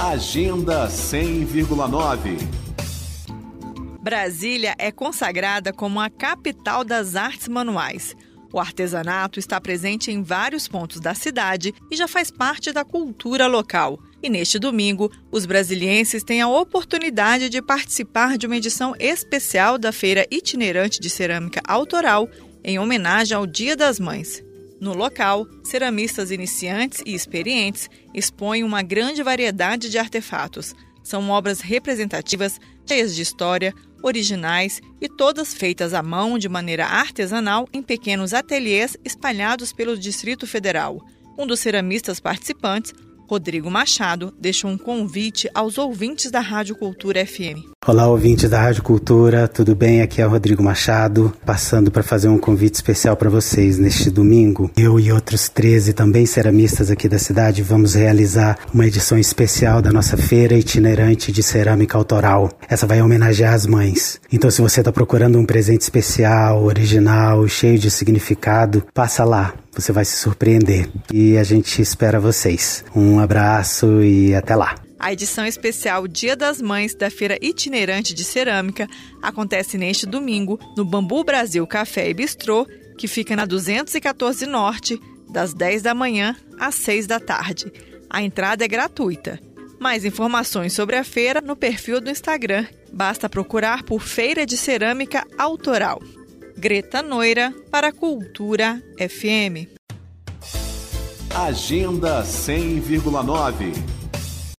Agenda 100,9 Brasília é consagrada como a capital das artes manuais. O artesanato está presente em vários pontos da cidade e já faz parte da cultura local. E neste domingo, os brasilienses têm a oportunidade de participar de uma edição especial da Feira Itinerante de Cerâmica Autoral em homenagem ao Dia das Mães. No local, ceramistas iniciantes e experientes expõem uma grande variedade de artefatos. São obras representativas, cheias de história, originais e todas feitas à mão de maneira artesanal em pequenos ateliês espalhados pelo Distrito Federal. Um dos ceramistas participantes, Rodrigo Machado, deixou um convite aos ouvintes da Rádio Cultura FM. Olá, ouvintes da Rádio Cultura, tudo bem? Aqui é o Rodrigo Machado, passando para fazer um convite especial para vocês neste domingo. Eu e outros 13 também ceramistas aqui da cidade vamos realizar uma edição especial da nossa feira itinerante de cerâmica autoral. Essa vai homenagear as mães. Então, se você está procurando um presente especial, original, cheio de significado, passa lá. Você vai se surpreender. E a gente espera vocês. Um abraço e até lá. A edição especial Dia das Mães da Feira Itinerante de Cerâmica acontece neste domingo no Bambu Brasil Café e Bistrô, que fica na 214 Norte, das 10 da manhã às 6 da tarde. A entrada é gratuita. Mais informações sobre a feira no perfil do Instagram. Basta procurar por Feira de Cerâmica Autoral. Greta Noira para Cultura FM. Agenda 100,9